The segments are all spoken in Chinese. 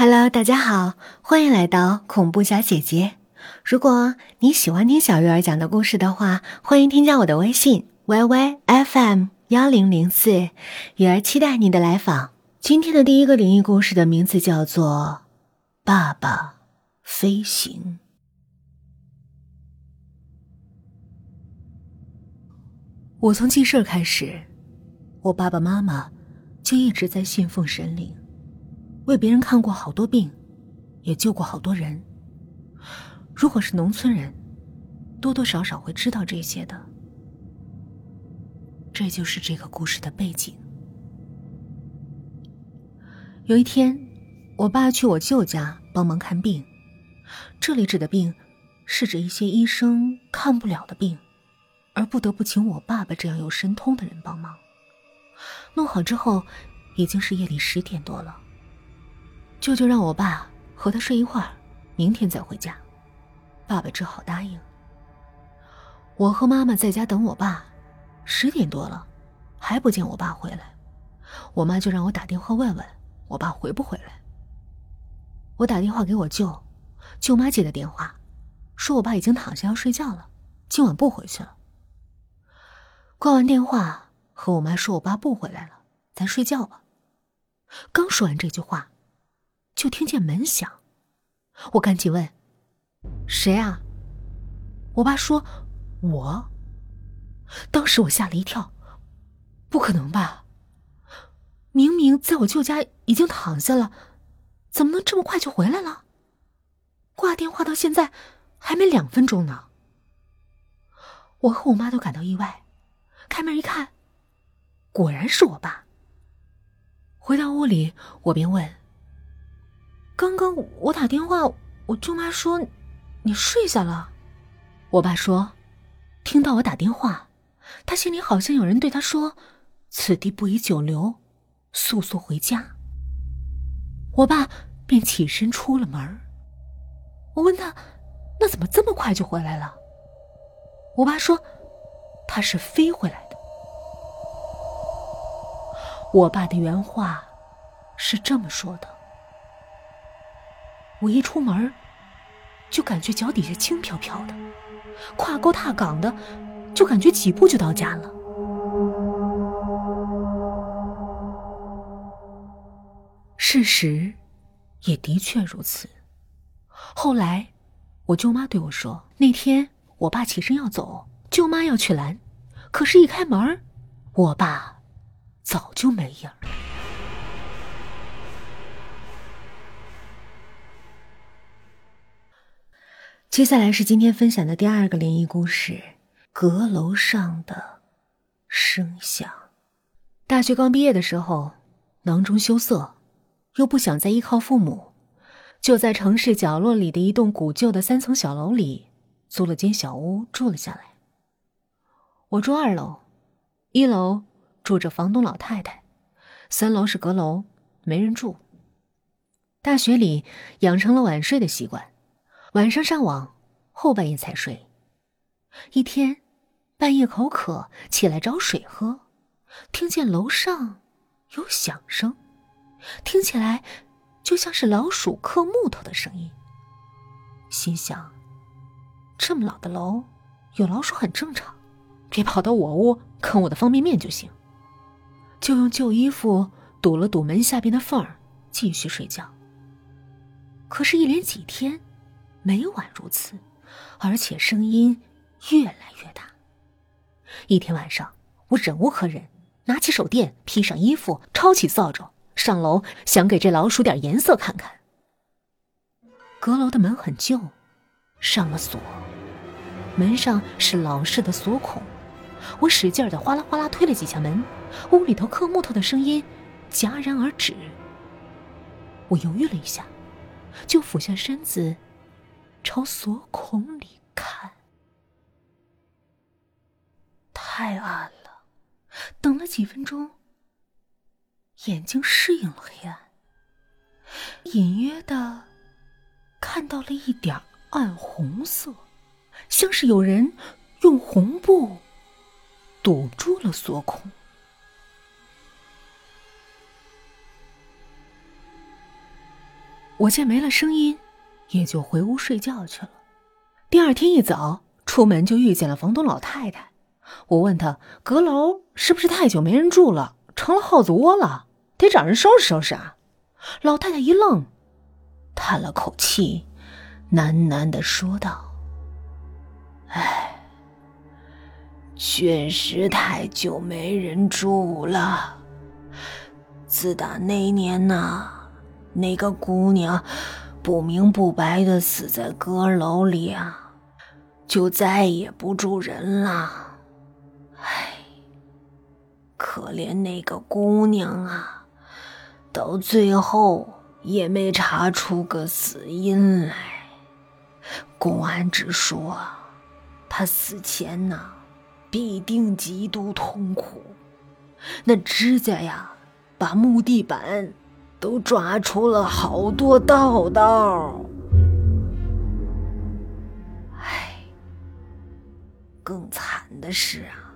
Hello，大家好，欢迎来到恐怖小姐姐。如果你喜欢听小鱼儿讲的故事的话，欢迎添加我的微信 yyfm 幺零零四，鱼儿期待你的来访。今天的第一个灵异故事的名字叫做《爸爸飞行》。我从记事开始，我爸爸妈妈就一直在信奉神灵。为别人看过好多病，也救过好多人。如果是农村人，多多少少会知道这些的。这就是这个故事的背景。有一天，我爸去我舅家帮忙看病，这里指的病，是指一些医生看不了的病，而不得不请我爸爸这样有神通的人帮忙。弄好之后，已经是夜里十点多了。舅舅让我爸和他睡一会儿，明天再回家。爸爸只好答应。我和妈妈在家等我爸，十点多了，还不见我爸回来。我妈就让我打电话问问我爸回不回来。我打电话给我舅，舅妈接的电话，说我爸已经躺下要睡觉了，今晚不回去了。挂完电话，和我妈说我爸不回来了，咱睡觉吧。刚说完这句话。就听见门响，我赶紧问：“谁啊？”我爸说：“我。”当时我吓了一跳，不可能吧？明明在我舅家已经躺下了，怎么能这么快就回来了？挂电话到现在还没两分钟呢。我和我妈都感到意外，开门一看，果然是我爸。回到屋里，我便问。刚刚我打电话，我舅妈说你睡下了。我爸说，听到我打电话，他心里好像有人对他说：“此地不宜久留，速速回家。”我爸便起身出了门。我问他：“那怎么这么快就回来了？”我爸说：“他是飞回来的。”我爸的原话是这么说的。我一出门，就感觉脚底下轻飘飘的，跨沟踏岗的，就感觉几步就到家了。事实也的确如此。后来，我舅妈对我说：“那天我爸起身要走，舅妈要去拦，可是，一开门，我爸早就没影了。”接下来是今天分享的第二个灵异故事：阁楼上的声响。大学刚毕业的时候，囊中羞涩，又不想再依靠父母，就在城市角落里的一栋古旧的三层小楼里租了间小屋住了下来。我住二楼，一楼住着房东老太太，三楼是阁楼，没人住。大学里养成了晚睡的习惯。晚上上网，后半夜才睡。一天，半夜口渴，起来找水喝，听见楼上有响声，听起来就像是老鼠嗑木头的声音。心想，这么老的楼，有老鼠很正常，别跑到我屋啃我的方便面就行。就用旧衣服堵了堵门下边的缝儿，继续睡觉。可是，一连几天。每晚如此，而且声音越来越大。一天晚上，我忍无可忍，拿起手电，披上衣服，抄起扫帚，上楼想给这老鼠点颜色看看。阁楼的门很旧，上了锁，门上是老式的锁孔。我使劲的哗啦哗啦推了几下门，屋里头刻木头的声音戛然而止。我犹豫了一下，就俯下身子。朝锁孔里看，太暗了。等了几分钟，眼睛适应了黑暗，隐约的看到了一点暗红色，像是有人用红布堵住了锁孔。我见没了声音，也就回屋睡觉去了。第二天一早出门就遇见了房东老太太。我问她：“阁楼是不是太久没人住了，成了耗子窝了？得找人收拾收拾啊？”老太太一愣，叹了口气，喃喃的说道：“哎，确实太久没人住了。自打那年呐，那个姑娘不明不白的死在阁楼里啊，就再也不住人了。”唉可怜那个姑娘啊，到最后也没查出个死因来。公安只说，她死前呐，必定极度痛苦，那指甲呀，把木地板都抓出了好多道道。唉，更惨的是啊。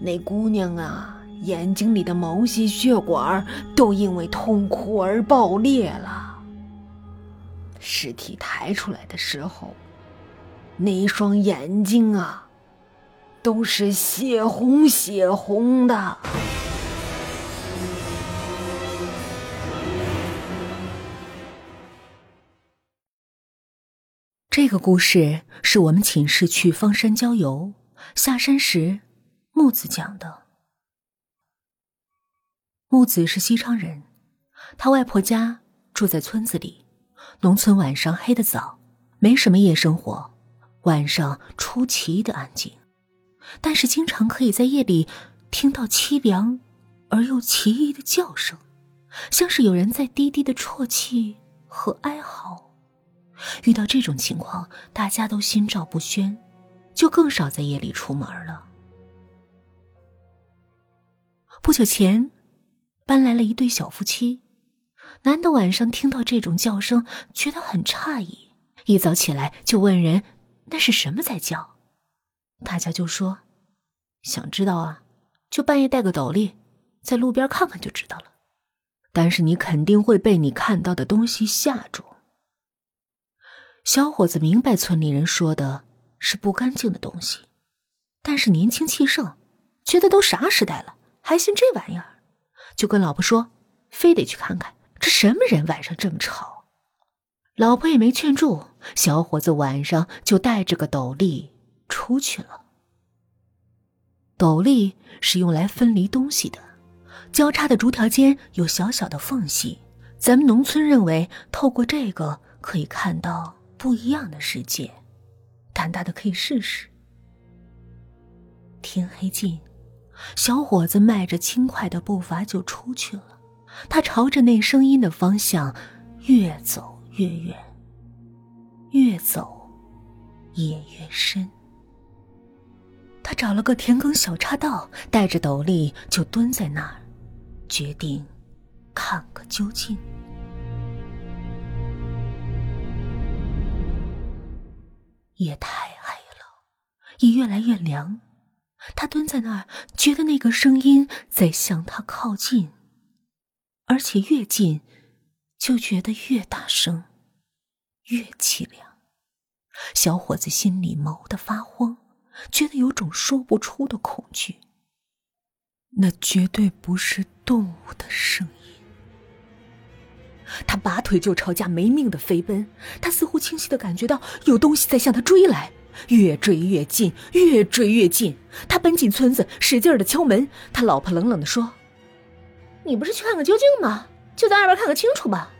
那姑娘啊，眼睛里的毛细血管都因为痛苦而爆裂了。尸体抬出来的时候，那一双眼睛啊，都是血红血红的。这个故事是我们寝室去方山郊游，下山时。木子讲的。木子是西昌人，他外婆家住在村子里。农村晚上黑的早，没什么夜生活，晚上出奇的安静，但是经常可以在夜里听到凄凉而又奇异的叫声，像是有人在低低的啜泣和哀嚎。遇到这种情况，大家都心照不宣，就更少在夜里出门了。不久前，搬来了一对小夫妻。男的晚上听到这种叫声，觉得很诧异，一早起来就问人：“那是什么在叫？”大家就说：“想知道啊，就半夜戴个斗笠，在路边看看就知道了。但是你肯定会被你看到的东西吓住。”小伙子明白村里人说的是不干净的东西，但是年轻气盛，觉得都啥时代了。还信这玩意儿，就跟老婆说，非得去看看这什么人晚上这么吵。老婆也没劝住，小伙子晚上就带着个斗笠出去了。斗笠是用来分离东西的，交叉的竹条间有小小的缝隙，咱们农村认为透过这个可以看到不一样的世界。胆大的可以试试。天黑近。小伙子迈着轻快的步伐就出去了，他朝着那声音的方向越走越远，越走也越深。他找了个田埂小岔道，带着斗笠就蹲在那儿，决定看个究竟。夜太黑了，也越来越凉。他蹲在那儿，觉得那个声音在向他靠近，而且越近，就觉得越大声，越凄凉。小伙子心里毛的发慌，觉得有种说不出的恐惧。那绝对不是动物的声音。他拔腿就朝家没命的飞奔，他似乎清晰的感觉到有东西在向他追来。越追越近，越追越近。他奔进村子，使劲的敲门。他老婆冷冷的说：“你不是去看个究竟吗？就在外边看个清楚吧。”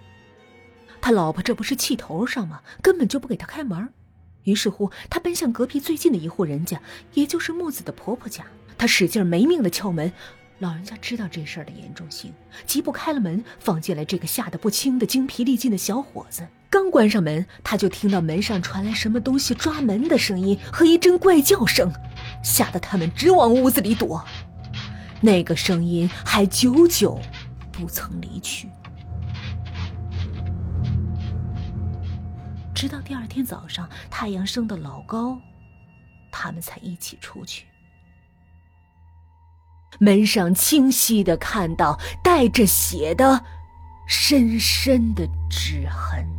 他老婆这不是气头上吗？根本就不给他开门。于是乎，他奔向隔壁最近的一户人家，也就是木子的婆婆家。他使劲没命的敲门。老人家知道这事儿的严重性，急步开了门，放进来这个吓得不轻的精疲力尽的小伙子。刚关上门，他就听到门上传来什么东西抓门的声音和一阵怪叫声，吓得他们直往屋子里躲。那个声音还久久不曾离去，直到第二天早上太阳升得老高，他们才一起出去。门上清晰的看到带着血的深深的指痕。